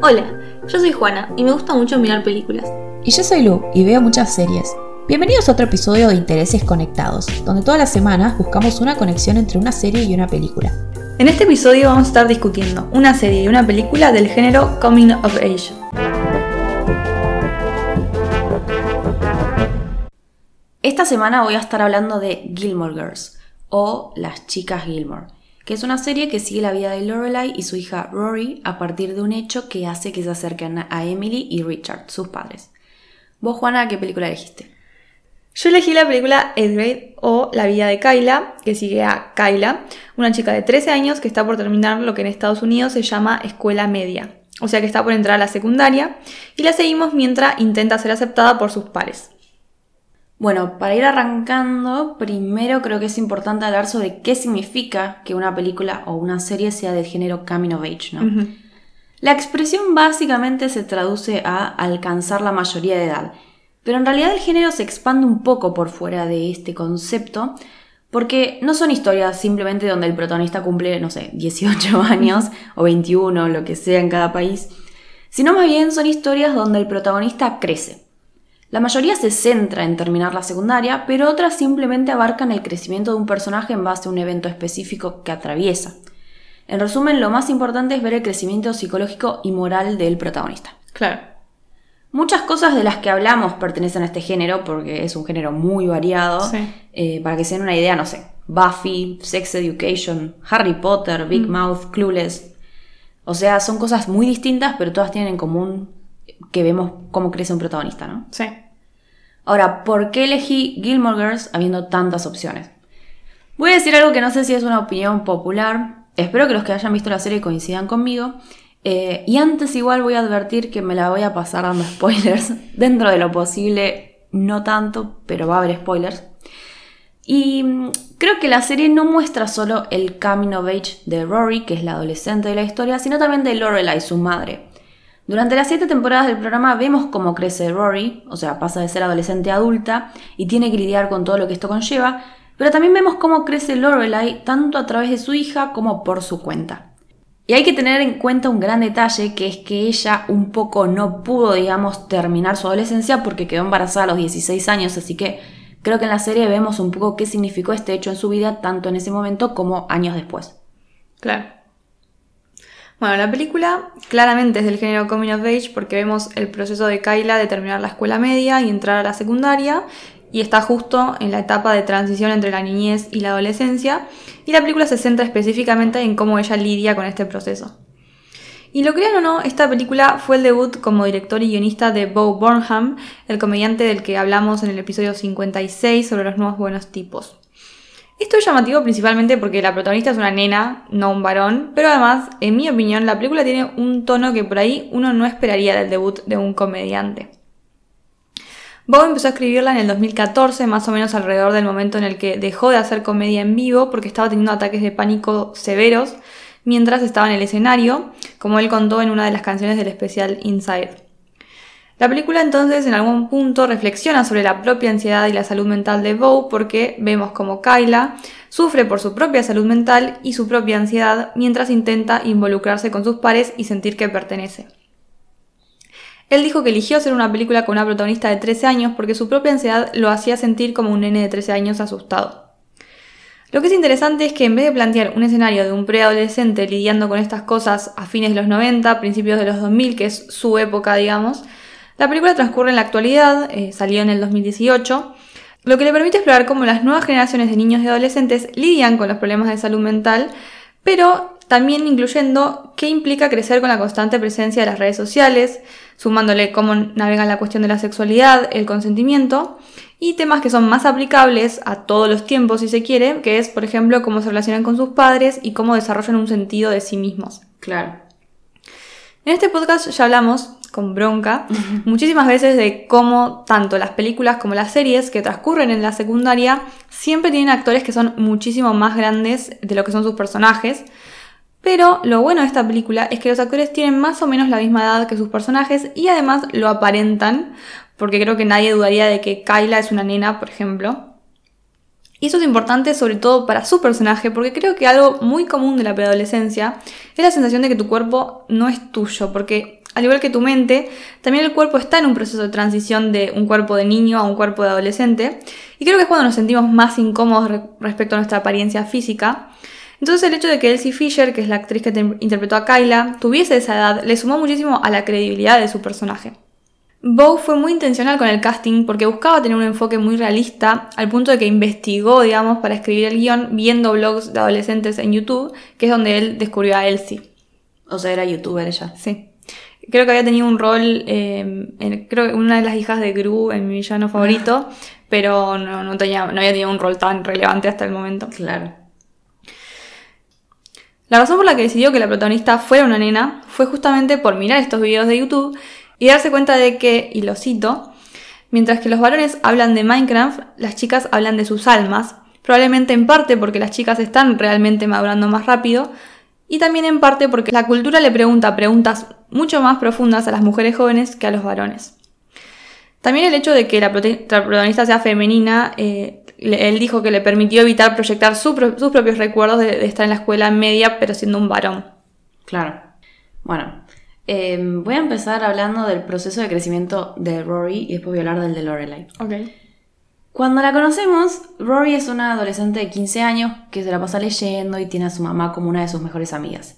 Hola, yo soy Juana y me gusta mucho mirar películas. Y yo soy Lu y veo muchas series. Bienvenidos a otro episodio de Intereses Conectados, donde todas las semanas buscamos una conexión entre una serie y una película. En este episodio vamos a estar discutiendo una serie y una película del género Coming of Age. Esta semana voy a estar hablando de Gilmore Girls o Las Chicas Gilmore, que es una serie que sigue la vida de Lorelai y su hija Rory a partir de un hecho que hace que se acerquen a Emily y Richard, sus padres. Vos, Juana, ¿qué película elegiste? Yo elegí la película Edgrade o La vida de Kyla, que sigue a Kyla, una chica de 13 años que está por terminar lo que en Estados Unidos se llama escuela media, o sea que está por entrar a la secundaria, y la seguimos mientras intenta ser aceptada por sus pares. Bueno, para ir arrancando, primero creo que es importante hablar sobre qué significa que una película o una serie sea del género coming of age, ¿no? La expresión básicamente se traduce a alcanzar la mayoría de edad, pero en realidad el género se expande un poco por fuera de este concepto, porque no son historias simplemente donde el protagonista cumple, no sé, 18 años o 21, lo que sea en cada país, sino más bien son historias donde el protagonista crece la mayoría se centra en terminar la secundaria, pero otras simplemente abarcan el crecimiento de un personaje en base a un evento específico que atraviesa. En resumen, lo más importante es ver el crecimiento psicológico y moral del protagonista. Claro. Muchas cosas de las que hablamos pertenecen a este género, porque es un género muy variado. Eh, para que se den una idea, no sé, Buffy, Sex Education, Harry Potter, Big mm. Mouth, Clueless. O sea, son cosas muy distintas, pero todas tienen en común que vemos cómo crece un protagonista, ¿no? Sí. Ahora, ¿por qué elegí Gilmore Girls habiendo tantas opciones? Voy a decir algo que no sé si es una opinión popular. Espero que los que hayan visto la serie coincidan conmigo. Eh, y antes igual voy a advertir que me la voy a pasar dando spoilers. Dentro de lo posible, no tanto, pero va a haber spoilers. Y mm, creo que la serie no muestra solo el coming of age de Rory, que es la adolescente de la historia, sino también de Lorelai, su madre. Durante las siete temporadas del programa vemos cómo crece Rory, o sea, pasa de ser adolescente a adulta y tiene que lidiar con todo lo que esto conlleva, pero también vemos cómo crece Lorelai tanto a través de su hija como por su cuenta. Y hay que tener en cuenta un gran detalle que es que ella un poco no pudo, digamos, terminar su adolescencia porque quedó embarazada a los 16 años, así que creo que en la serie vemos un poco qué significó este hecho en su vida tanto en ese momento como años después. Claro. Bueno, la película claramente es del género Coming of Age porque vemos el proceso de Kyla de terminar la escuela media y entrar a la secundaria y está justo en la etapa de transición entre la niñez y la adolescencia y la película se centra específicamente en cómo ella lidia con este proceso. Y lo crean o no, esta película fue el debut como director y guionista de Bo Burnham, el comediante del que hablamos en el episodio 56 sobre los nuevos buenos tipos. Esto es llamativo principalmente porque la protagonista es una nena, no un varón, pero además, en mi opinión, la película tiene un tono que por ahí uno no esperaría del debut de un comediante. Bob empezó a escribirla en el 2014, más o menos alrededor del momento en el que dejó de hacer comedia en vivo porque estaba teniendo ataques de pánico severos mientras estaba en el escenario, como él contó en una de las canciones del especial Inside. La película entonces en algún punto reflexiona sobre la propia ansiedad y la salud mental de Bo porque vemos como Kyla sufre por su propia salud mental y su propia ansiedad mientras intenta involucrarse con sus pares y sentir que pertenece. Él dijo que eligió hacer una película con una protagonista de 13 años porque su propia ansiedad lo hacía sentir como un nene de 13 años asustado. Lo que es interesante es que en vez de plantear un escenario de un preadolescente lidiando con estas cosas a fines de los 90, principios de los 2000, que es su época, digamos, la película transcurre en la actualidad, eh, salió en el 2018, lo que le permite explorar cómo las nuevas generaciones de niños y adolescentes lidian con los problemas de salud mental, pero también incluyendo qué implica crecer con la constante presencia de las redes sociales, sumándole cómo navegan la cuestión de la sexualidad, el consentimiento, y temas que son más aplicables a todos los tiempos, si se quiere, que es, por ejemplo, cómo se relacionan con sus padres y cómo desarrollan un sentido de sí mismos. Claro. En este podcast ya hablamos con bronca muchísimas veces de cómo tanto las películas como las series que transcurren en la secundaria siempre tienen actores que son muchísimo más grandes de lo que son sus personajes. Pero lo bueno de esta película es que los actores tienen más o menos la misma edad que sus personajes y además lo aparentan, porque creo que nadie dudaría de que Kyla es una nena, por ejemplo. Y eso es importante sobre todo para su personaje, porque creo que algo muy común de la preadolescencia es la sensación de que tu cuerpo no es tuyo, porque al igual que tu mente, también el cuerpo está en un proceso de transición de un cuerpo de niño a un cuerpo de adolescente. Y creo que es cuando nos sentimos más incómodos respecto a nuestra apariencia física. Entonces el hecho de que Elsie Fisher, que es la actriz que interpretó a Kyla, tuviese esa edad, le sumó muchísimo a la credibilidad de su personaje. Bow fue muy intencional con el casting porque buscaba tener un enfoque muy realista, al punto de que investigó, digamos, para escribir el guion viendo blogs de adolescentes en YouTube, que es donde él descubrió a Elsie. O sea, era youtuber ella. Sí. Creo que había tenido un rol, eh, en, creo que una de las hijas de Gru en mi villano favorito, ah. pero no, tenía, no había tenido un rol tan relevante hasta el momento. Claro. La razón por la que decidió que la protagonista fuera una nena fue justamente por mirar estos videos de YouTube y darse cuenta de que, y lo cito, mientras que los varones hablan de Minecraft, las chicas hablan de sus almas, probablemente en parte porque las chicas están realmente madurando más rápido, y también en parte porque la cultura le pregunta preguntas mucho más profundas a las mujeres jóvenes que a los varones. También el hecho de que la, protagonista sea femenina, eh, él dijo que le permitió evitar proyectar sus propios recuerdos de, de estar en la escuela media pero siendo un varón. Claro. Bueno, Em, voy a empezar hablando del proceso de crecimiento de Rory y después voy a hablar del de Lorelai. Ok. Cuando la conocemos, Rory es una adolescente de 15 años que se la pasa leyendo y tiene a su mamá como una de sus mejores amigas.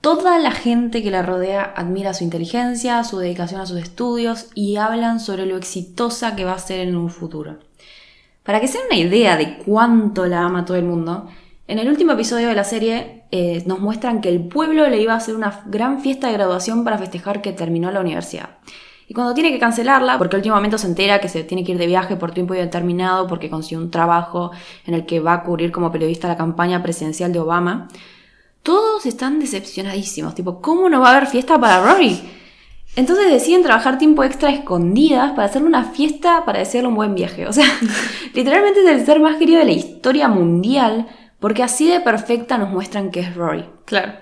Toda la gente que la rodea admira su inteligencia, su dedicación a sus estudios y hablan sobre lo exitosa que va a ser en un futuro. Para que se den una idea de cuánto la ama todo el mundo, en el último episodio de la serie eh, nos muestran que el pueblo le iba a hacer una gran fiesta de graduación para festejar que terminó la universidad. Y cuando tiene que cancelarla, porque al último momento se entera que se tiene que ir de viaje por tiempo indeterminado porque consiguió un trabajo en el que va a cubrir como periodista la campaña presidencial de Obama, todos están decepcionadísimos. Tipo, ¿cómo no va a haber fiesta para Rory? Entonces deciden trabajar tiempo extra escondidas para hacerle una fiesta para desearle un buen viaje. O sea, literalmente es el ser más querido de la historia mundial porque así de perfecta nos muestran que es Rory. Claro.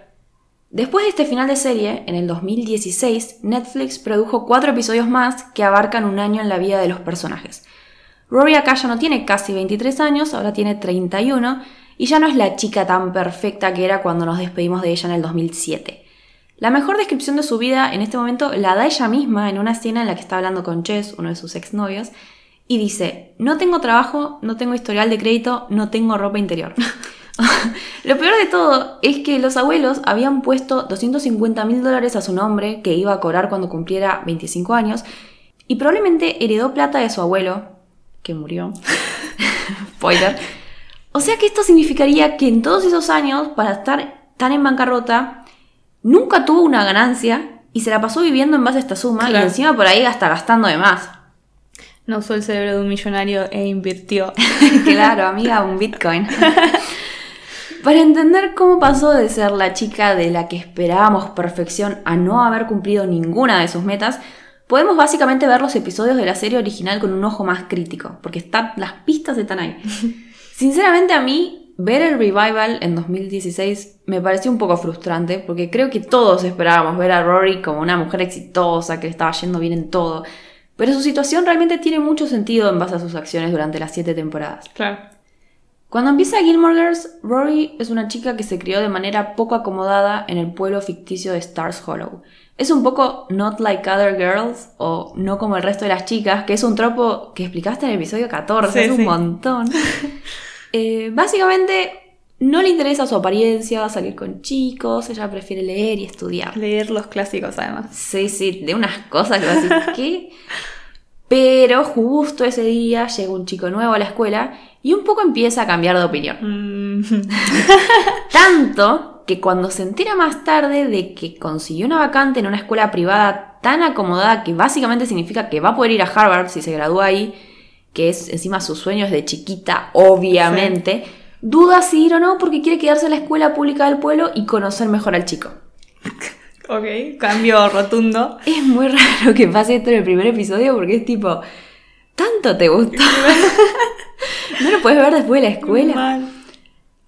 Después de este final de serie, en el 2016, Netflix produjo cuatro episodios más que abarcan un año en la vida de los personajes. Rory acá ya no tiene casi 23 años, ahora tiene 31, y ya no es la chica tan perfecta que era cuando nos despedimos de ella en el 2007. La mejor descripción de su vida en este momento la da ella misma en una escena en la que está hablando con Chess, uno de sus exnovios, y dice, no tengo trabajo, no tengo historial de crédito, no tengo ropa interior. Lo peor de todo es que los abuelos habían puesto 250 mil dólares a su nombre, que iba a cobrar cuando cumpliera 25 años, y probablemente heredó plata de su abuelo, que murió. Spoiler. O sea que esto significaría que en todos esos años, para estar tan en bancarrota, nunca tuvo una ganancia y se la pasó viviendo en base a esta suma y encima por ahí hasta gastando de más. No usó el cerebro de un millonario e invirtió. claro, amiga, un Bitcoin. Para entender cómo pasó de ser la chica de la que esperábamos perfección a no haber cumplido ninguna de sus metas, podemos básicamente ver los episodios de la serie original con un ojo más crítico, porque están, las pistas están ahí. Sinceramente a mí, ver el revival en 2016 me pareció un poco frustrante, porque creo que todos esperábamos ver a Rory como una mujer exitosa, que le estaba yendo bien en todo, pero su situación realmente tiene mucho sentido en base a sus acciones durante las siete temporadas. Claro. Cuando empieza Gilmore Girls, Rory es una chica que se crió de manera poco acomodada en el pueblo ficticio de Stars Hollow. Es un poco not like other girls o no como el resto de las chicas, que es un tropo que explicaste en el episodio 14, es un montón. Eh, básicamente no le interesa su apariencia, salir con chicos, ella prefiere leer y estudiar. Leer los clásicos además. Sí, sí, de unas cosas que ¿qué? Pero justo ese día llega un chico nuevo a la escuela y un poco empieza a cambiar de opinión. Mm. Tanto que cuando se entera más tarde de que consiguió una vacante en una escuela privada tan acomodada que básicamente significa que va a poder ir a Harvard si se gradúa ahí, que es encima sus sueños de chiquita, obviamente duda si ir o no porque quiere quedarse en la escuela pública del pueblo y conocer mejor al chico. Ok, cambio rotundo. Es muy raro que pase esto en el primer episodio porque es tipo, ¿tanto te gustó? no lo puedes ver después de la escuela.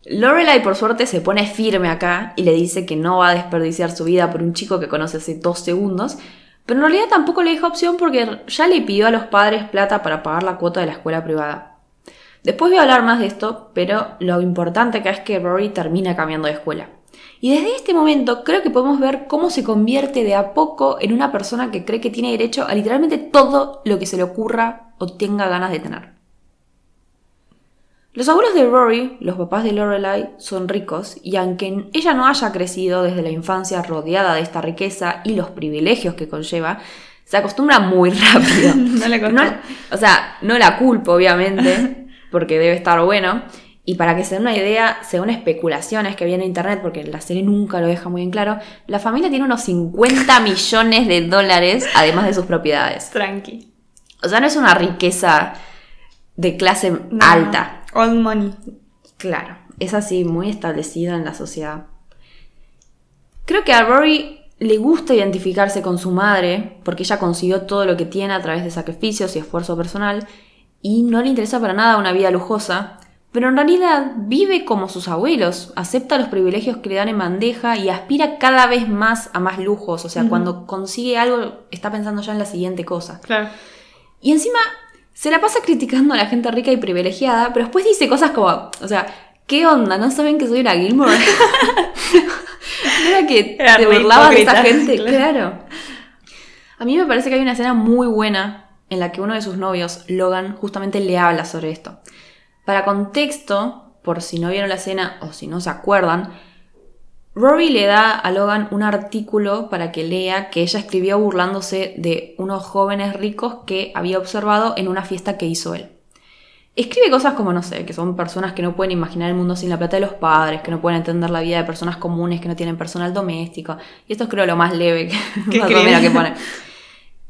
Lorelai por suerte se pone firme acá y le dice que no va a desperdiciar su vida por un chico que conoce hace dos segundos, pero en realidad tampoco le deja opción porque ya le pidió a los padres plata para pagar la cuota de la escuela privada. Después voy a hablar más de esto, pero lo importante acá es que Rory termina cambiando de escuela. Y desde este momento creo que podemos ver cómo se convierte de a poco en una persona que cree que tiene derecho a literalmente todo lo que se le ocurra o tenga ganas de tener. Los abuelos de Rory, los papás de Lorelai, son ricos y aunque ella no haya crecido desde la infancia rodeada de esta riqueza y los privilegios que conlleva, se acostumbra muy rápido. no le costó. o sea, no la culpo, obviamente, porque debe estar bueno. Y para que se den una idea, según especulaciones que viene en internet, porque la serie nunca lo deja muy en claro, la familia tiene unos 50 millones de dólares además de sus propiedades. Tranqui. O sea, no es una riqueza de clase No. alta. Old money. Claro, es así, muy establecida en la sociedad. Creo que a Rory le gusta identificarse con su madre, porque ella consiguió todo lo que tiene a través de sacrificios y esfuerzo personal, y no le interesa para nada una vida lujosa, pero en realidad vive como sus abuelos, acepta los privilegios que le dan en bandeja y aspira cada vez más a más lujos, o sea, cuando consigue algo está pensando ya en la siguiente cosa. Claro. Y encima se la pasa criticando a la gente rica y privilegiada, pero después dice cosas como, o sea, ¿qué onda? ¿No saben que soy una Gilmore? ¿No era que Era te burlabas de esa gente? claro. Claro. A mí me parece que hay una escena muy buena en la que uno de sus novios, Logan, justamente le habla sobre esto. Para contexto, por si no vieron la escena o si no se acuerdan, Rory le da a Logan un artículo para que lea que ella escribió burlándose de unos jóvenes ricos que había observado en una fiesta que hizo él. Escribe cosas como, no sé, que son personas que no pueden imaginar el mundo sin la plata de los padres, que no pueden entender la vida de personas comunes, que no tienen personal doméstico. Y esto es creo lo más leve que, que pone.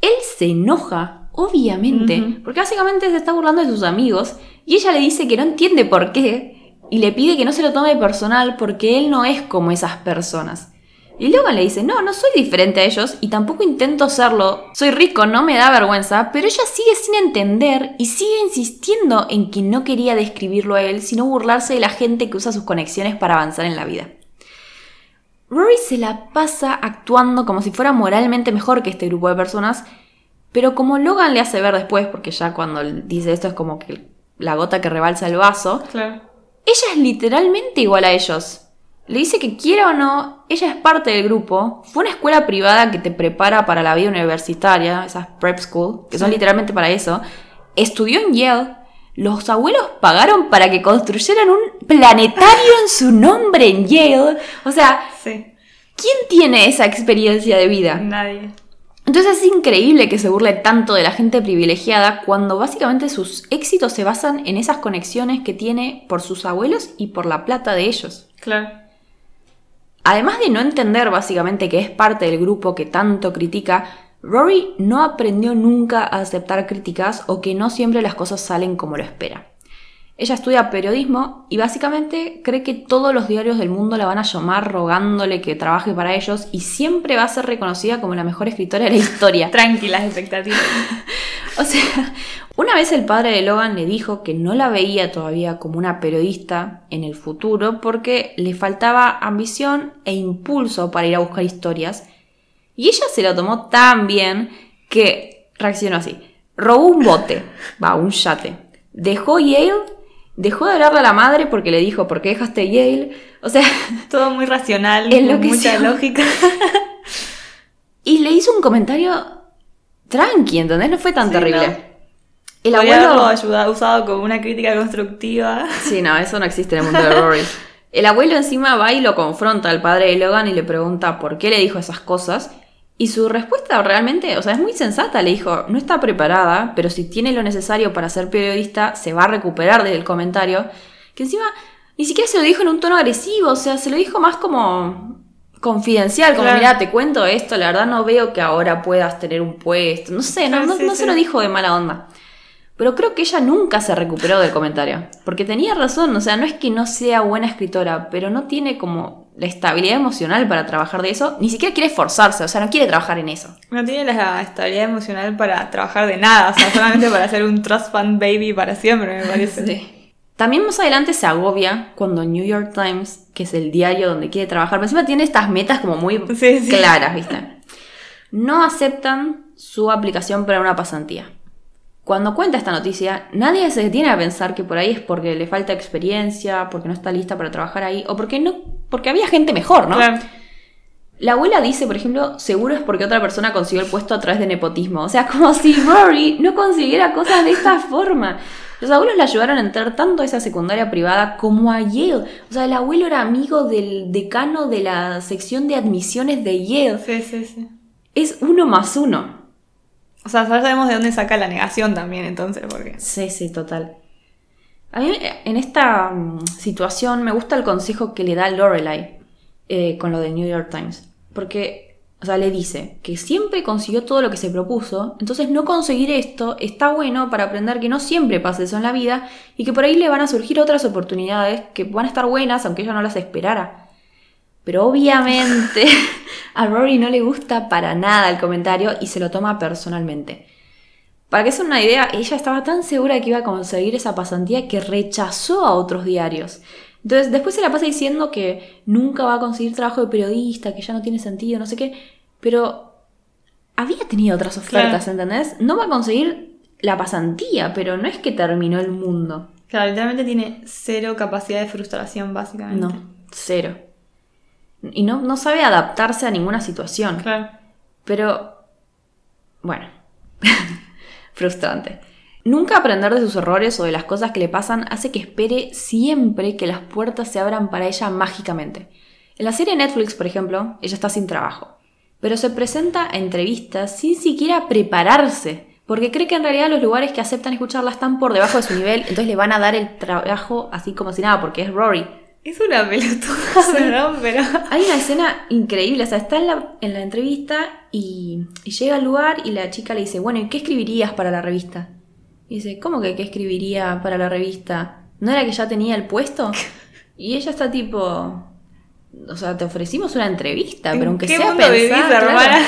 Él se enoja, obviamente, porque básicamente se está burlando de sus amigos y ella le dice que no entiende por qué y le pide que no se lo tome personal porque él no es como esas personas. Y Logan le dice, no, no soy diferente a ellos y tampoco intento serlo. Soy rico, no me da vergüenza, pero ella sigue sin entender y sigue insistiendo en que no quería describirlo a él, sino burlarse de la gente que usa sus conexiones para avanzar en la vida. Rory se la pasa actuando como si fuera moralmente mejor que este grupo de personas, pero como Logan le hace ver después, porque ya cuando dice esto es como que la gota que rebalsa el vaso, Claro. ella es literalmente igual a ellos. Le dice que quiera o no, ella es parte del grupo. Fue una escuela privada que te prepara para la vida universitaria, esas prep school, que son literalmente para eso. Estudió en Yale. Los abuelos pagaron para que construyeran un planetario en su nombre en Yale. O sea, Sí. ¿quién tiene esa experiencia de vida? Nadie. Entonces es increíble que se burle tanto de la gente privilegiada cuando básicamente sus éxitos se basan en esas conexiones que tiene por sus abuelos y por la plata de ellos. Claro. Además de no entender básicamente que es parte del grupo que tanto critica, Rory no aprendió nunca a aceptar críticas o que no siempre las cosas salen como lo espera. Ella estudia periodismo y básicamente cree que todos los diarios del mundo la van a llamar rogándole que trabaje para ellos y siempre va a ser reconocida como la mejor escritora de la historia. Tranquilas expectativas. O sea, una vez el padre de Logan le dijo que no la veía todavía como una periodista en el futuro porque le faltaba ambición e impulso para ir a buscar historias. Y ella se lo tomó tan bien que reaccionó así. Robó un bote, va, un yate. Dejó Yale, dejó de hablarle a la madre porque le dijo, ¿por qué dejaste Yale? O sea, Todo muy racional, lo con que mucha sea. lógica. y le hizo un comentario tranqui, ¿entendés? No fue tan Sí, terrible. no. El Podría abuelo... haberlo ayudado, usado como una crítica constructiva. Sí, no, eso no existe en el mundo de Rory. El abuelo encima va y lo confronta al padre de Logan y le pregunta por qué le dijo esas cosas. Y su respuesta realmente, o sea, es muy sensata. Le dijo, no está preparada, pero si tiene lo necesario para ser periodista, se va a recuperar del comentario. Que encima ni siquiera se lo dijo en un tono agresivo, o sea, se lo dijo más como confidencial, como, Claro. mira, te cuento esto, la verdad no veo que ahora puedas tener un puesto. No sé, no, no- sí, no sí. se lo dijo de mala onda. Pero creo que ella nunca se recuperó del comentario. Porque tenía razón, o sea, no es que no sea buena escritora, pero no tiene como la estabilidad emocional para trabajar de eso, ni siquiera quiere esforzarse, o sea, no quiere trabajar en eso. No tiene la estabilidad emocional para trabajar de nada, o sea, solamente para ser un trust fund baby para siempre, me parece. También más adelante se agobia cuando New York Times, que es el diario donde quiere trabajar, pero encima tiene estas metas como muy Sí, sí. claras, ¿viste? No aceptan su aplicación para una pasantía. Cuando cuenta esta noticia, nadie se detiene a pensar que por ahí es porque le falta experiencia, porque no está lista para trabajar ahí, o porque no, porque había gente mejor, ¿no? Claro. La abuela dice, por ejemplo, seguro es porque otra persona consiguió el puesto a través de nepotismo. O sea, como si Rory no consiguiera cosas de esta forma. Los abuelos la ayudaron a entrar tanto a esa secundaria privada como a Yale. O sea, el abuelo era amigo del decano de la sección de admisiones de Yale. Sí, sí, sí. Es uno más uno. O sea, ya sabemos de dónde saca la negación también, entonces, porque. Sí, sí, total. A mí en esta mm, situación me gusta el consejo que le da Lorelai eh, con lo del New York Times. Porque, o sea, le dice que siempre consiguió todo lo que se propuso, entonces no conseguir esto está bueno para aprender que no siempre pasa eso en la vida y que por ahí le van a surgir otras oportunidades que van a estar buenas aunque ella no las esperara. Pero obviamente a Rory no le gusta para nada el comentario y se lo toma personalmente. Para que se una idea, ella estaba tan segura que iba a conseguir esa pasantía que rechazó a otros diarios. Entonces, después se la pasa diciendo que nunca va a conseguir trabajo de periodista, que ya no tiene sentido, no sé qué. Pero había tenido otras ofertas, ¿entendés? No va a conseguir la pasantía, pero no es que terminó el mundo. Claro, literalmente tiene cero capacidad de frustración, básicamente. No, cero. Y no, no sabe adaptarse a ninguna situación. Claro. Pero, bueno, frustrante. Nunca aprender de sus errores o de las cosas que le pasan hace que espere siempre que las puertas se abran para ella mágicamente. En la serie Netflix, por ejemplo, ella está sin trabajo, pero se presenta a entrevistas sin siquiera prepararse, porque cree que en realidad los lugares que aceptan escucharla están por debajo de su nivel, entonces le van a dar el trabajo así como si nada, porque es Rory. Es una pelotuda, perdón, pero. Hay una escena increíble, o sea, está en la, en la entrevista y, y llega al lugar y la chica le dice, bueno, ¿y qué escribirías para la revista? Y dice, ¿cómo que qué escribiría para la revista? ¿No era que ya tenía el puesto? Y ella está tipo, o sea, te ofrecimos una entrevista, pero aunque qué sea mundo vivís, claro.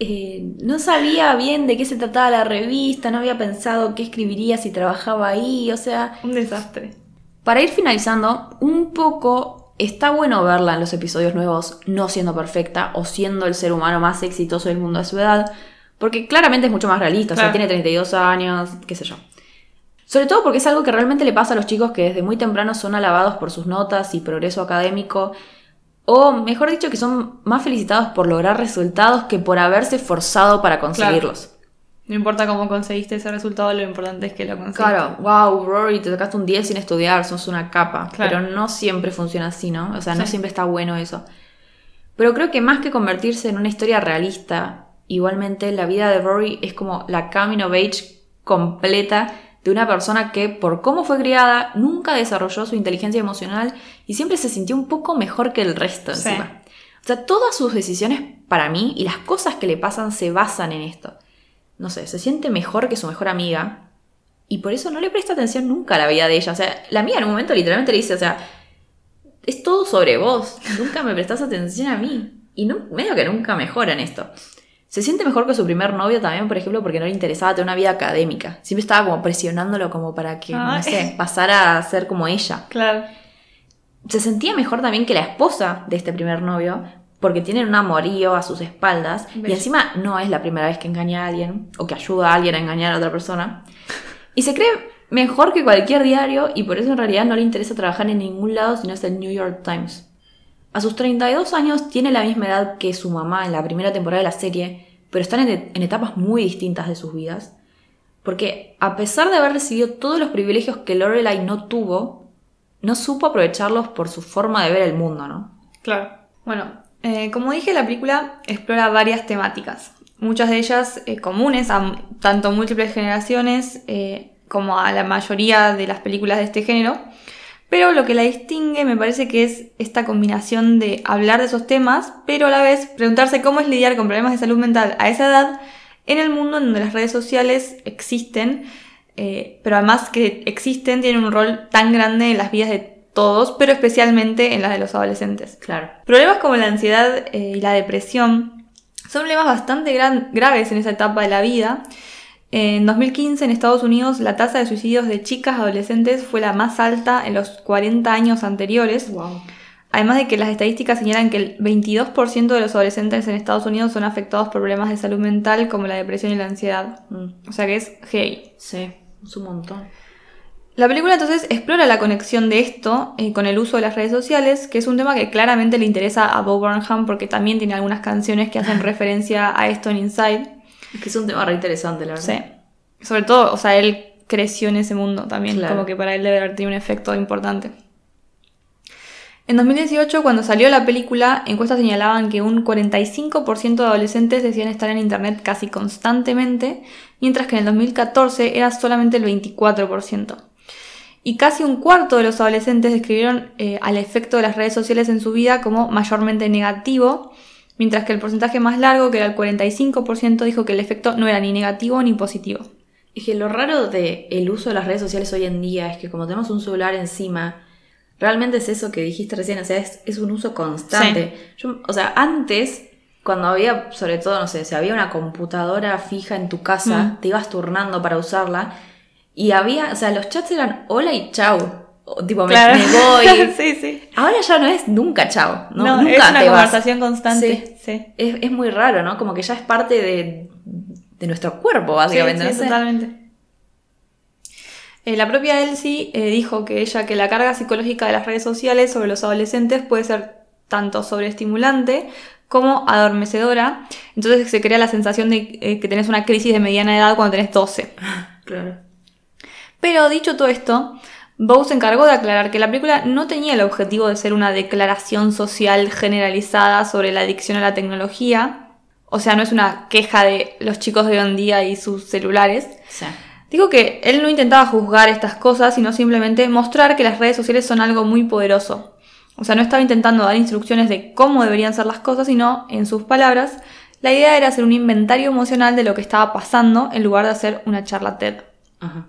Eh, no sabía bien de qué se trataba la revista, no había pensado qué escribiría si trabajaba ahí, o sea, Un desastre. Para ir finalizando, un poco está bueno verla en los episodios nuevos no siendo perfecta o siendo el ser humano más exitoso del mundo a su edad, porque claramente es mucho más realista, o sea, tiene 32 años, qué sé yo. Sobre todo porque es algo que realmente le pasa a los chicos que desde muy temprano son alabados por sus notas y progreso académico, o mejor dicho, que son más felicitados por lograr resultados que por haberse esforzado para conseguirlos. No importa cómo conseguiste ese resultado, lo importante es que lo conseguiste. Claro, wow, Rory, te sacaste un 10 sin estudiar, sos una capa. Claro. Pero no siempre funciona así, ¿no? O sea, no Sí. siempre está bueno eso. Pero creo que más que convertirse en una historia realista, igualmente la vida de Rory es como la coming of age completa de una persona que, por cómo fue criada, nunca desarrolló su inteligencia emocional y siempre se sintió un poco mejor que el resto Sí. encima. O sea, todas sus decisiones para mí y las cosas que le pasan se basan en esto. No sé, se siente mejor que su mejor amiga, y por eso no le presta atención nunca a la vida de ella. O sea, la amiga en un momento literalmente le dice, o sea, es todo sobre vos. Nunca me prestás atención a mí. Y no, medio que nunca mejora en esto. Se siente mejor que su primer novio también, por ejemplo, porque no le interesaba tener una vida académica. Siempre estaba como presionándolo como para que, no sé, pasara a ser como ella. Claro. Se sentía mejor también que la esposa de este primer novio, porque tienen un amorío a sus espaldas. Y encima no es la primera vez que engaña a alguien, o que ayuda a alguien a engañar a otra persona. Y se cree mejor que cualquier diario, y por eso en realidad no le interesa trabajar en ningún lado si no es el New York Times. A sus 32 años tiene la misma edad que su mamá en la primera temporada de la serie, pero están en, en etapas muy distintas de sus vidas. Porque a pesar de haber recibido todos los privilegios que Lorelai no tuvo, no supo aprovecharlos por su forma de ver el mundo, ¿no? Claro. Bueno, eh, como dije, la película explora varias temáticas. Muchas de ellas eh, comunes a tanto múltiples generaciones eh, como a la mayoría de las películas de este género. Pero lo que la distingue me parece que es esta combinación de hablar de esos temas, pero a la vez preguntarse cómo es lidiar con problemas de salud mental a esa edad en el mundo en donde las redes sociales existen, pero además que existen, tienen un rol tan grande en las vidas de todos, pero especialmente en las de los adolescentes. Claro. Problemas como la ansiedad eh, y la depresión son problemas bastante gran- graves en esa etapa de la vida. En 2015 en Estados Unidos la tasa de suicidios de chicas adolescentes fue la más alta en los 40 años anteriores. Wow. Además de que las estadísticas señalan que el 22% de los adolescentes en Estados Unidos son afectados por problemas de salud mental como la depresión y la ansiedad. Mm, O sea que es gay. sí, es un montón. La película entonces explora la conexión de esto eh, con el uso de las redes sociales, que es un tema que claramente le interesa a Bo Burnham porque también tiene algunas canciones que hacen referencia a esto en Inside. Es que es un tema re interesante, la verdad. Sí. Sobre todo, o sea, él creció en ese mundo también, Claro. como que para él debe haber tenido un efecto importante. En 2018, cuando salió la película, encuestas señalaban que un 45% de adolescentes decían estar en Internet casi constantemente, mientras que en el 2014 era solamente el 24%. Y casi un cuarto de los adolescentes describieron eh, al efecto de las redes sociales en su vida como mayormente negativo, mientras que el porcentaje más largo, que era el 45%, dijo que el efecto no era ni negativo ni positivo. Es que lo raro del el uso de las redes sociales hoy en día es que como tenemos un celular encima, realmente es eso que dijiste recién, o sea, es, es un uso constante. Yo- o sea, antes, cuando había, sobre todo, no sé, si había una computadora fija en tu casa, Mm. te ibas turnando para usarla, y había, o sea, los chats eran hola y chau. O, tipo, me- Claro. me, voy. sí, sí. Ahora ya no es nunca chau. No, No, nunca es una te vas. conversación constante. Sí. Es, es muy raro, ¿no? Como que ya es parte de, de nuestro cuerpo, básicamente. Sí, sí, totalmente. Eh, la propia Elsie eh, dijo que ella que la carga psicológica de las redes sociales sobre los adolescentes puede ser tanto sobreestimulante como adormecedora. Entonces se crea la sensación de eh, que tenés una crisis de mediana edad cuando tenés 12. Claro. Pero dicho todo esto, Bow se encargó de aclarar que la película no tenía el objetivo de ser una declaración social generalizada sobre la adicción a la tecnología. O sea, no es una queja de los chicos de hoy en día y sus celulares. Sí. Digo que él no intentaba juzgar estas cosas, sino simplemente mostrar que las redes sociales son algo muy poderoso. O sea, no estaba intentando dar instrucciones de cómo deberían ser las cosas, sino, en sus palabras, la idea era hacer un inventario emocional de lo que estaba pasando en lugar de hacer una charla TED. Ajá.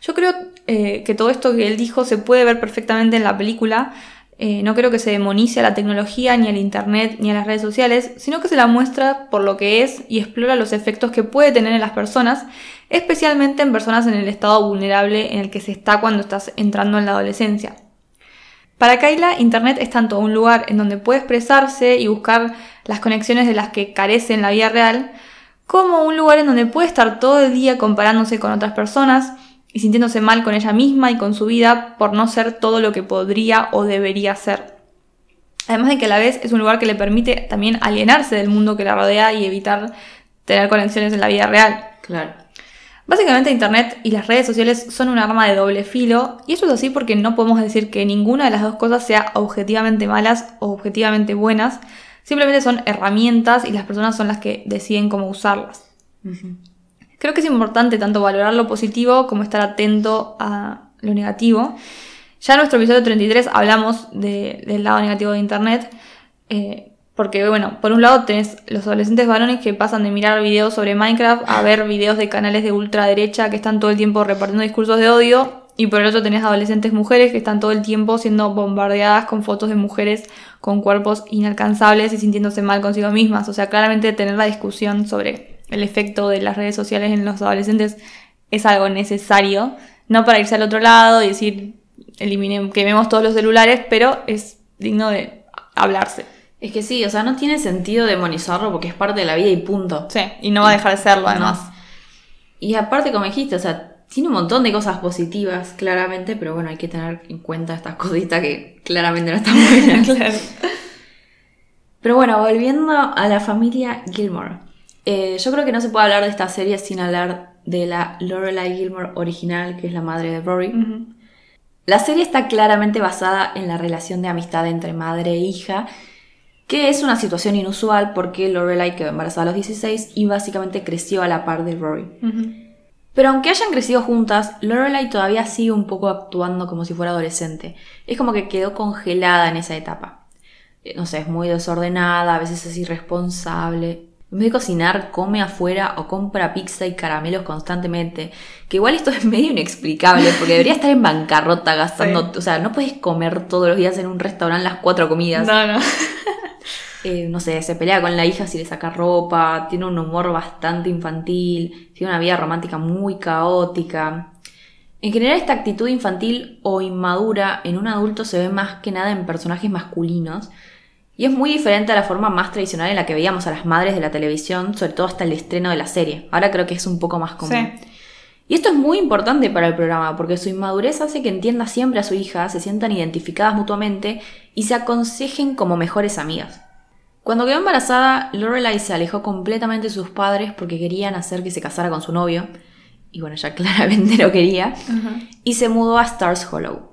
Yo creo eh, que todo esto que él dijo se puede ver perfectamente en la película. Eh, no creo que se demonice a la tecnología, ni al internet, ni a las redes sociales, sino que se la muestra por lo que es y explora los efectos que puede tener en las personas, especialmente en personas en el estado vulnerable en el que se está cuando estás entrando en la adolescencia. Para Kyla, Internet es tanto un lugar en donde puede expresarse y buscar las conexiones de las que carece en la vida real, como un lugar en donde puede estar todo el día comparándose con otras personas y sintiéndose mal con ella misma y con su vida por no ser todo lo que podría o debería ser. Además de que a la vez es un lugar que le permite también alienarse del mundo que la rodea y evitar tener conexiones en la vida real. Claro. Básicamente Internet y las redes sociales son un arma de doble filo, y esto es así porque no podemos decir que ninguna de las dos cosas sea objetivamente malas o objetivamente buenas, simplemente son herramientas y las personas son las que deciden cómo usarlas. Creo que es importante tanto valorar lo positivo como estar atento a lo negativo. Ya en nuestro episodio 33 hablamos de- del lado negativo de Internet, eh, porque bueno, por un lado tenés los adolescentes varones que pasan de mirar videos sobre Minecraft a ver videos de canales de ultraderecha que están todo el tiempo repartiendo discursos de odio, y por el otro tenés adolescentes mujeres que están todo el tiempo siendo bombardeadas con fotos de mujeres con cuerpos inalcanzables y sintiéndose mal consigo mismas. O sea, claramente tener la discusión sobre el efecto de las redes sociales en los adolescentes es algo necesario, no para irse al otro lado y decir quememos todos los celulares, pero es digno de hablarse. Es que sí, o sea, no tiene sentido demonizarlo porque es parte de la vida y punto. Sí, y no va a dejar de serlo además. Y aparte, como dijiste, o sea, tiene un montón de cosas positivas, claramente, pero bueno, hay que tener en cuenta estas cositas que claramente no están buenas. Claro. Pero bueno, volviendo a la familia Gilmore. Eh, yo creo que no se puede hablar de esta serie sin hablar de la Lorelai Gilmore original, que es la madre de Rory. La serie está claramente basada en la relación de amistad entre madre e hija, que es una situación inusual porque Lorelai quedó embarazada a los 16 y básicamente creció a la par de Rory. Pero aunque hayan crecido juntas, Lorelai todavía sigue un poco actuando como si fuera adolescente. Es como que quedó congelada en esa etapa. Eh, No sé, es muy desordenada, a veces es irresponsable. En vez de cocinar, come afuera o compra pizza y caramelos constantemente. Que igual esto es medio inexplicable, porque debería estar en bancarrota gastando... O sea, no puedes comer todos los días en un restaurante las cuatro comidas. No, no. Eh, no sé, se pelea con la hija si le saca ropa, tiene un humor bastante infantil, tiene una vida romántica muy caótica. En general esta actitud infantil o inmadura en un adulto se ve más que nada en personajes masculinos y es muy diferente a la forma más tradicional en la que veíamos a las madres de la televisión, sobre todo hasta el estreno de la serie. Ahora creo que es un poco más común. Y esto es muy importante para el programa porque su inmadurez hace que entienda siempre a su hija, se sientan identificadas mutuamente y se aconsejen como mejores amigas. Cuando quedó embarazada, Lorelai se alejó completamente de sus padres porque querían hacer que se casara con su novio, y bueno, ya claramente lo quería, y se mudó a Stars Hollow.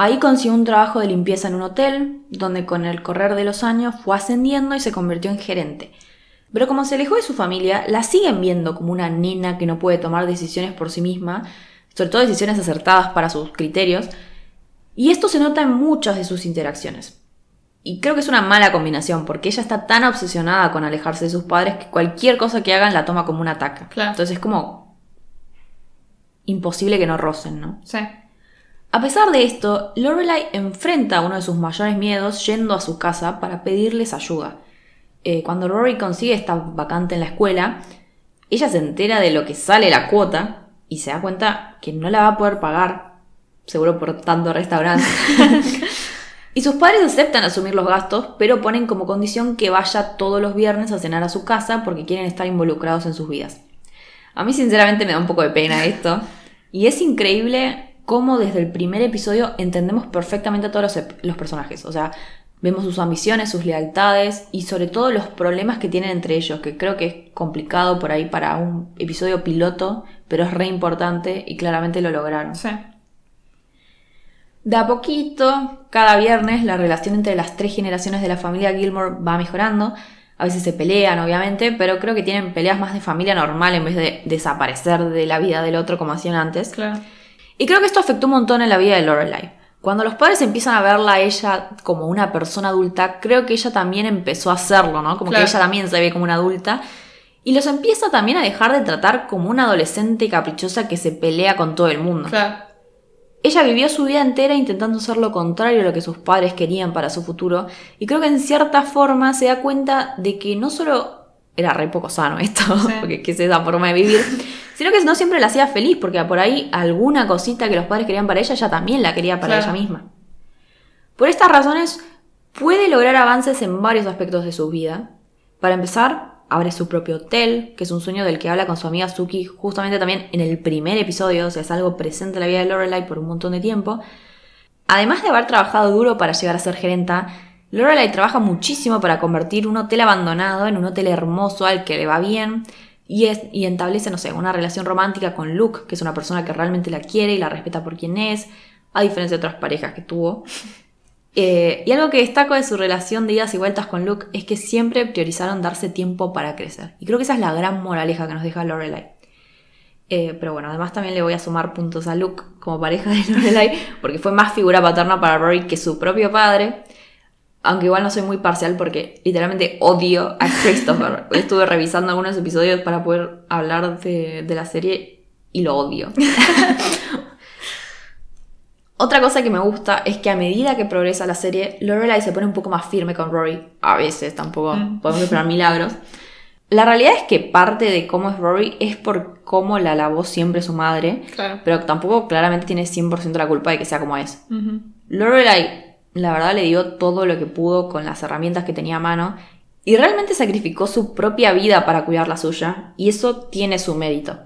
Ahí consiguió un trabajo de limpieza en un hotel, donde con el correr de los años fue ascendiendo y se convirtió en gerente. Pero como se alejó de su familia, la siguen viendo como una nena que no puede tomar decisiones por sí misma, sobre todo decisiones acertadas para sus criterios, y esto se nota en muchas de sus interacciones. Y creo que es una mala combinación, porque ella está tan obsesionada con alejarse de sus padres que cualquier cosa que hagan la toma como un ataque. Entonces es como imposible que no rocen, ¿no? Sí. A pesar de esto, Lorelai enfrenta uno de sus mayores miedos yendo a su casa para pedirles ayuda. Eh, cuando Rory consigue esta vacante en la escuela, ella se entera de lo que sale la cuota y se da cuenta que no la va a poder pagar, seguro por tanto restaurante. Y sus padres aceptan asumir los gastos, pero ponen como condición que vaya todos los viernes a cenar a su casa porque quieren estar involucrados en sus vidas. A mí sinceramente me da un poco de pena esto. Y es increíble cómo desde el primer episodio entendemos perfectamente a todos los, personajes. O sea, vemos sus ambiciones, sus lealtades y sobre todo los problemas que tienen entre ellos, que creo que es complicado por ahí para un episodio piloto, pero es re importante y claramente lo lograron. Sí. De a poquito, cada viernes, la relación entre las tres generaciones de la familia Gilmore va mejorando. A veces se pelean, obviamente, pero creo que tienen peleas más de familia normal en vez de desaparecer de la vida del otro como hacían antes. Claro. Y creo que esto afectó un montón en la vida de Lorelai. Cuando los padres empiezan a verla a ella como una persona adulta, creo que ella también empezó a hacerlo, ¿no? Como que ella también se ve como una adulta. Y los empieza también a dejar de tratar como una adolescente caprichosa que se pelea con todo el mundo. Claro. Ella vivió su vida entera intentando hacer lo contrario a lo que sus padres querían para su futuro y creo que en cierta forma se da cuenta de que no solo era re poco sano esto, porque es esa forma de vivir, sino que no siempre la hacía feliz porque por ahí alguna cosita que los padres querían para ella, ella también la quería para ella misma. Por estas razones puede lograr avances en varios aspectos de su vida. Para empezar, abre su propio hotel, que es un sueño del que habla con su amiga Suki justamente también en el primer episodio, o sea, es algo presente en la vida de Lorelai por un montón de tiempo. Además de haber trabajado duro para llegar a ser gerenta, Lorelai trabaja muchísimo para convertir un hotel abandonado en un hotel hermoso al que le va bien y, es, y establece, no sé, una relación romántica con Luke, que es una persona que realmente la quiere y la respeta por quien es, a diferencia de otras parejas que tuvo. Eh, y algo que destaco de su relación de idas y vueltas con Luke es que siempre priorizaron darse tiempo para crecer. Y creo que esa es la gran moraleja que nos deja Lorelai. Eh, pero bueno, además también le voy a sumar puntos a Luke como pareja de Lorelai, porque fue más figura paterna para Rory que su propio padre. Aunque igual no soy muy parcial porque literalmente odio a Christopher. Estuve revisando algunos episodios para poder hablar de, de la serie y lo odio. Otra cosa que me gusta es que a medida que progresa la serie, Lorelai se pone un poco más firme con Rory. A veces, tampoco mm. podemos esperar milagros. La realidad es que parte de cómo es Rory es por cómo la alabó siempre su madre. Pero tampoco claramente tiene 100% la culpa de que sea como es. Lorelai, la verdad, le dio todo lo que pudo con las herramientas que tenía a mano. Y realmente sacrificó su propia vida para cuidar la suya. Y eso tiene su mérito.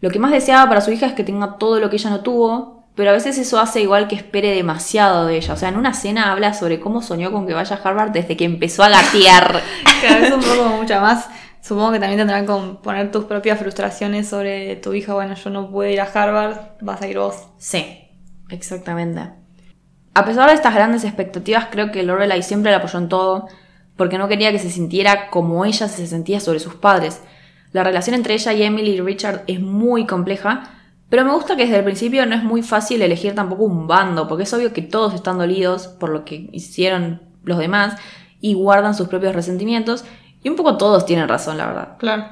Lo que más deseaba para su hija es que tenga todo lo que ella no tuvo, pero a veces eso hace igual que espere demasiado de ella. O sea, en una cena habla sobre cómo soñó con que vaya a Harvard desde que empezó a gatear. Cada vez un poco mucha más. Supongo que también tendrán que poner tus propias frustraciones sobre tu hija. Bueno, yo no puedo ir a Harvard, vas a ir vos. Sí, exactamente. A pesar de estas grandes expectativas, creo que Lorelai siempre la apoyó en todo, porque no quería que se sintiera como ella se sentía sobre sus padres. La relación entre ella y Emily y Richard es muy compleja, pero me gusta que desde el principio no es muy fácil elegir tampoco un bando, porque es obvio que todos están dolidos por lo que hicieron los demás y guardan sus propios resentimientos, y un poco todos tienen razón, la verdad. Claro.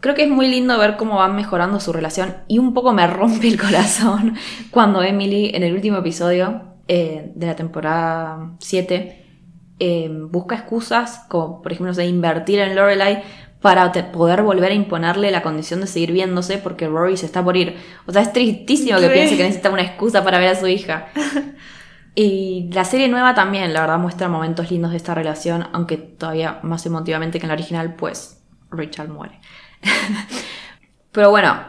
Creo que es muy lindo ver cómo van mejorando su relación y un poco me rompe el corazón cuando Emily en el último episodio eh, de la temporada 7 eh, busca excusas, como por ejemplo de invertir en Lorelai para poder volver a imponerle la condición de seguir viéndose porque Rory se está por ir. O sea, es tristísimo que piense que necesita una excusa para ver a su hija. Y la serie nueva también, la verdad, muestra momentos lindos de esta relación, aunque todavía más emotivamente que en la original, pues Richard muere. Pero bueno,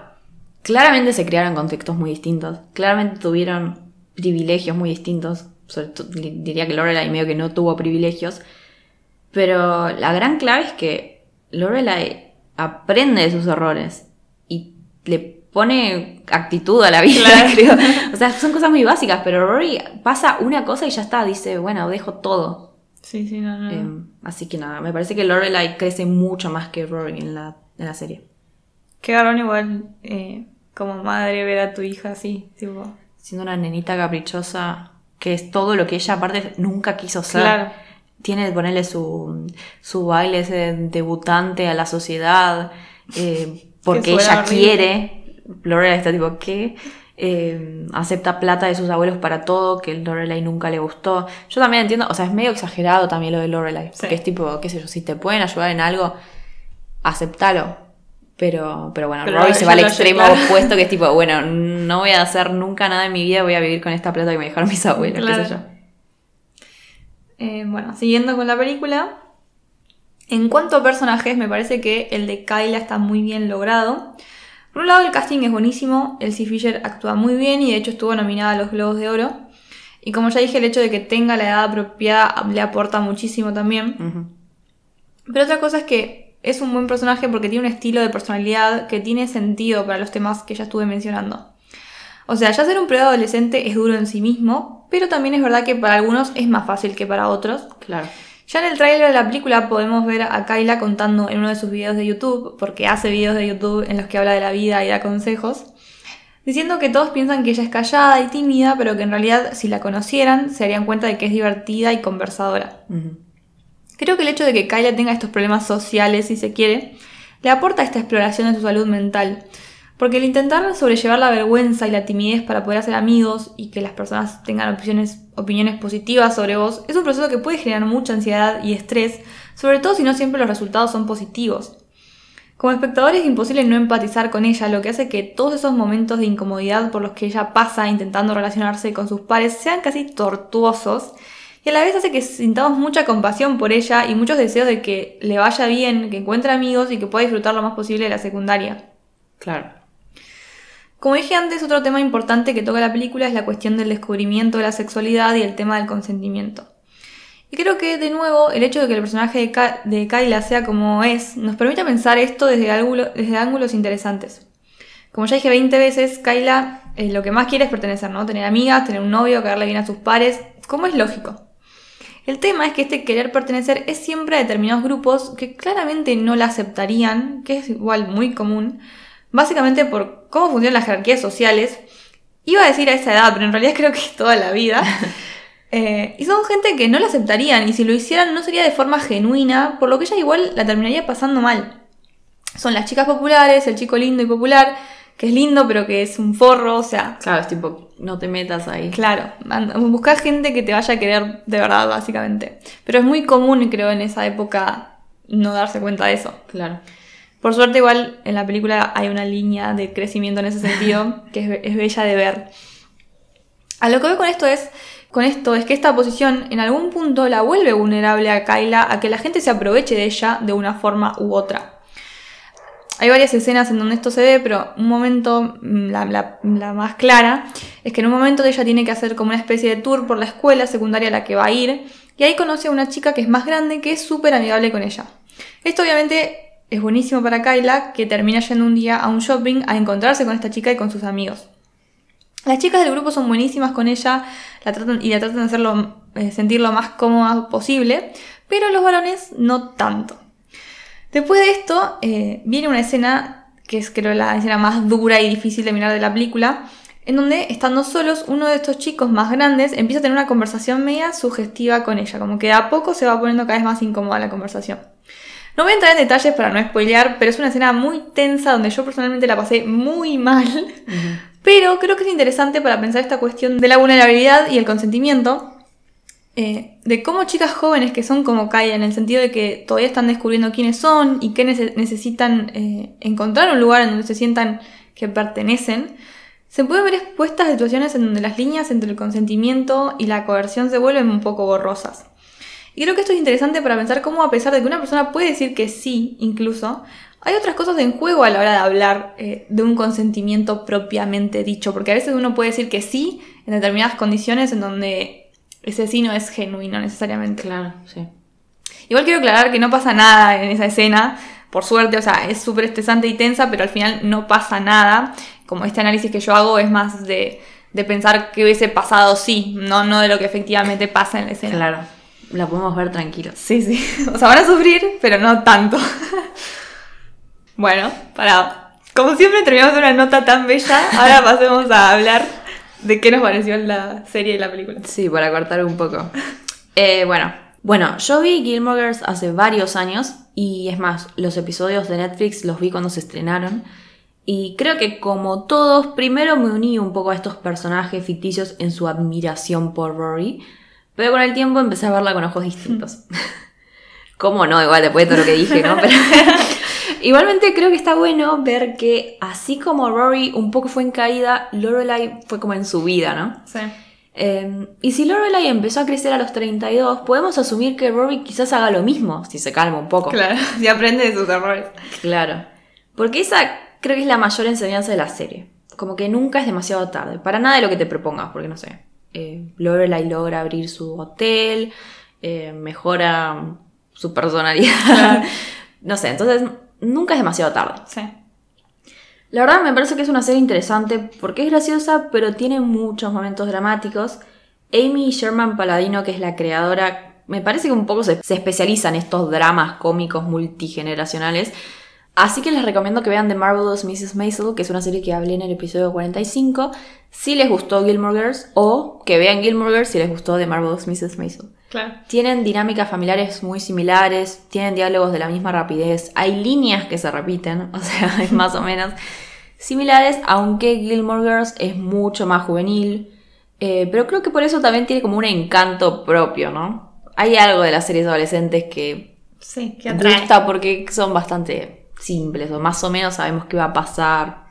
claramente se crearon contextos muy distintos, claramente tuvieron privilegios muy distintos, sobre todo, di- diría que Lorelai medio que no tuvo privilegios, pero la gran clave es que Lorelai aprende de sus errores y le pone actitud a la vida, Claro. creo. O sea, son cosas muy básicas, pero Rory pasa una cosa y ya está, dice, bueno, dejo todo. Sí, sí, no, no. Eh, así que nada, me parece que Lorelai crece mucho más que Rory en la, en la serie. Qué garrón igual eh, como madre ver a tu hija así, tipo. Siendo una nenita caprichosa, que es todo lo que ella aparte nunca quiso ser. Claro. Tiene que ponerle su, su baile ese debutante a la sociedad, eh, porque ella horrible. quiere. Lorelai está tipo, ¿qué? Eh, acepta plata de sus abuelos para todo, que Lorelai nunca le gustó. Yo también entiendo, o sea, es medio exagerado también lo de Lorelai, porque Sí. es tipo, qué sé yo, si te pueden ayudar en algo, aceptalo. Pero, pero bueno, Pero se va al extremo claro. opuesto, que es tipo, bueno, no voy a hacer nunca nada en mi vida, voy a vivir con esta plata que me dejaron mis abuelos, qué sé yo. Eh, bueno, siguiendo con la película. En cuanto a personajes, me parece que el de Kyla está muy bien logrado. Por un lado, el casting es buenísimo. Elsie Fisher actúa muy bien y de hecho estuvo nominada a los Globos de Oro. Y como ya dije, el hecho de que tenga la edad apropiada le aporta muchísimo también. Pero otra cosa es que es un buen personaje porque tiene un estilo de personalidad que tiene sentido para los temas que ya estuve mencionando. O sea, ya ser un preadolescente es duro en sí mismo, pero también es verdad que para algunos es más fácil que para otros. Claro. Ya en el tráiler de la película podemos ver a Kyla contando en uno de sus videos de YouTube, porque hace videos de YouTube en los que habla de la vida y da consejos, diciendo que todos piensan que ella es callada y tímida, pero que en realidad si la conocieran se darían cuenta de que es divertida y conversadora. Creo que el hecho de que Kyla tenga estos problemas sociales, si se quiere, le aporta esta exploración de su salud mental. Porque el intentar sobrellevar la vergüenza y la timidez para poder hacer amigos y que las personas tengan opiniones, positivas sobre vos es un proceso que puede generar mucha ansiedad y estrés, sobre todo si no siempre los resultados son positivos. Como espectador es imposible no empatizar con ella, lo que hace que todos esos momentos de incomodidad por los que ella pasa intentando relacionarse con sus pares sean casi tortuosos y a la vez hace que sintamos mucha compasión por ella y muchos deseos de que le vaya bien, que encuentre amigos y que pueda disfrutar lo más posible de la secundaria. Claro. Como dije antes, otro tema importante que toca la película es la cuestión del descubrimiento de la sexualidad y el tema del consentimiento. Y creo que, de nuevo, el hecho de que el personaje de, Ka- de Kyla sea como es, nos permite pensar esto desde, ángulo- desde ángulos interesantes. Como ya dije 20 veces, Kyla eh, lo que más quiere es pertenecer, ¿no? Tener amigas, tener un novio, caerle bien a sus pares, como es lógico. El tema es que este querer pertenecer es siempre a determinados grupos que claramente no la aceptarían, que es igual muy común, básicamente por cómo funcionan las jerarquías sociales. Iba a decir a esa edad, pero en realidad creo que es toda la vida. Eh, y son gente que no la aceptarían y si lo hicieran no sería de forma genuina, por lo que ella igual la terminaría pasando mal. Son las chicas populares, el chico lindo y popular, que es lindo pero que es un forro, o sea, Claro, es tipo, no te metas ahí. Claro, buscar gente que te vaya a querer de verdad, básicamente. Pero es muy común, creo, en esa época no darse cuenta de eso. Claro. Por suerte, igual en la película hay una línea de crecimiento en ese sentido que es, es bella de ver. A lo que voy con esto es, con esto es que esta posición en algún punto la vuelve vulnerable a Kyla a que la gente se aproveche de ella de una forma u otra. Hay varias escenas en donde esto se ve, pero un momento, mm, la, más clara, es que en un momento ella tiene que hacer como una especie de tour por la escuela secundaria a la que va a ir, y ahí conoce a una chica que es más grande que es súper amigable con ella. Esto obviamente es buenísimo para Kyla, que termina yendo un día a un shopping a encontrarse con esta chica y con sus amigos. Las chicas del grupo son buenísimas con ella la tratan, y la tratan de hacerlo, eh, sentir lo más cómoda posible, pero los varones no tanto. Después de esto, eh, viene una escena que es creo la escena más dura y difícil de mirar de la película, en donde, estando solos, uno de estos chicos más grandes empieza a tener una conversación media sugestiva con ella, como que de a poco se va poniendo cada vez más incómoda la conversación. No voy a entrar en detalles para no spoilear, pero es una escena muy tensa donde yo personalmente la pasé muy mal. Pero creo que es interesante para pensar esta cuestión de la vulnerabilidad y el consentimiento. Eh, de cómo chicas jóvenes que son como Kaya, en el sentido de que todavía están descubriendo quiénes son y que necesitan eh, encontrar un lugar en donde se sientan que pertenecen, se pueden ver expuestas situaciones en donde las líneas entre el consentimiento y la coerción se vuelven un poco borrosas. Y creo que esto es interesante para pensar cómo a pesar de que una persona puede decir que sí, incluso, hay otras cosas en juego a la hora de hablar eh, de un consentimiento propiamente dicho, porque a veces uno puede decir que sí en determinadas condiciones en donde ese sí no es genuino necesariamente. Claro, sí. Igual quiero aclarar que no pasa nada en esa escena, por suerte, o sea, es súper estresante y tensa, pero al final no pasa nada. Como este análisis que yo hago es más de, de pensar que hubiese pasado sí, no, no de lo que efectivamente pasa en la escena. Claro, la podemos ver tranquilo. Sí, sí. O sea, van a sufrir, pero no tanto. bueno, para. Como siempre terminamos de una nota tan bella, ahora pasemos a hablar de qué nos pareció la serie y la película. Sí, para cortar un poco. Eh, bueno, bueno, yo vi Gilmore Girls hace varios años y es más, los episodios de Netflix los vi cuando se estrenaron. Y creo que como todos, primero me uní un poco a estos personajes ficticios en su admiración por Rory, pero con el tiempo empecé a verla con ojos distintos. ¿Cómo no? Igual después de todo lo que dije, ¿no? Pero Igualmente creo que está bueno ver que así como Rory un poco fue en caída, Lorelai fue como en su vida, ¿no? Sí. Em, y si Lorelai empezó a crecer a los 32, podemos asumir que Rory quizás haga lo mismo, si se calma un poco. Claro, si aprende de sus errores. Claro. Porque esa creo que es la mayor enseñanza de la serie. Como que nunca es demasiado tarde, para nada de lo que te propongas, porque no sé. Eh, Lorelai logra abrir su hotel, eh, mejora su personalidad. no sé, entonces nunca es demasiado tarde. Sí. La verdad me parece que es una serie interesante porque es graciosa, pero tiene muchos momentos dramáticos. Amy Sherman Paladino, que es la creadora, me parece que un poco se, se especializa en estos dramas cómicos multigeneracionales. Así que les recomiendo que vean The Marvelous Mrs. Maisel, que es una serie que hablé en el episodio 45, si les gustó Gilmore Girls, o que vean Gilmore Girls si les gustó The Marvelous Mrs. Maisel. Claro. Tienen dinámicas familiares muy similares, tienen diálogos de la misma rapidez, hay líneas que se repiten, o sea, es más o menos similares, aunque Gilmore Girls es mucho más juvenil, eh, pero creo que por eso también tiene como un encanto propio, ¿no? Hay algo de las series adolescentes que, sí, que gusta porque son bastante simples, o más o menos sabemos qué va a pasar.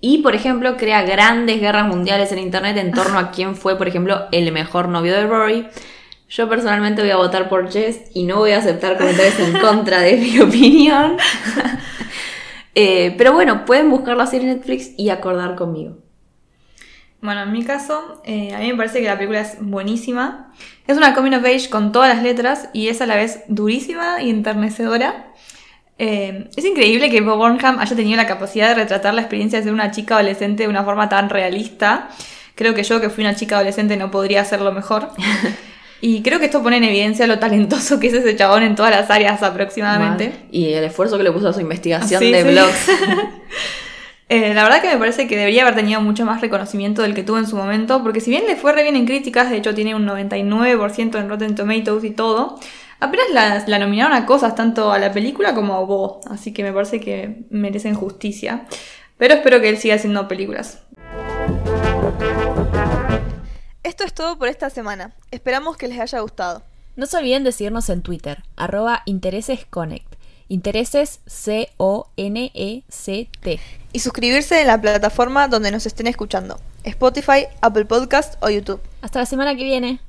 Y, por ejemplo, crea grandes guerras mundiales en Internet en torno a quién fue, por ejemplo, el mejor novio de Rory. Yo personalmente voy a votar por Jess y no voy a aceptar comentarios en contra de mi opinión. Eh, pero bueno, pueden buscar la serie Netflix y acordar conmigo. Bueno, en mi caso, eh, a mí me parece que la película es buenísima. Es una coming of age con todas las letras y es a la vez durísima y enternecedora. Eh, es increíble que Bob Burnham haya tenido la capacidad de retratar la experiencia de ser una chica adolescente de una forma tan realista. Creo que yo, que fui una chica adolescente, no podría hacerlo mejor. Y creo que esto pone en evidencia lo talentoso que es ese chabón en todas las áreas aproximadamente. Y el esfuerzo que le puso a su investigación de blogs. Eh, la verdad que me parece que debería haber tenido mucho más reconocimiento del que tuvo en su momento, porque si bien le fue re bien en críticas, de hecho tiene un 99% en Rotten Tomatoes y todo, apenas la, nominaron a cosas tanto a la película como a Bo, así que me parece que merecen justicia. Pero espero que él siga haciendo películas. Esto es todo por esta semana. Esperamos que les haya gustado. No se olviden de seguirnos en Twitter, arroba interesesconnect. Intereses C-O-N-E-C-T. Y suscribirse en la plataforma donde nos estén escuchando. Spotify, Apple Podcast o YouTube. Hasta la semana que viene.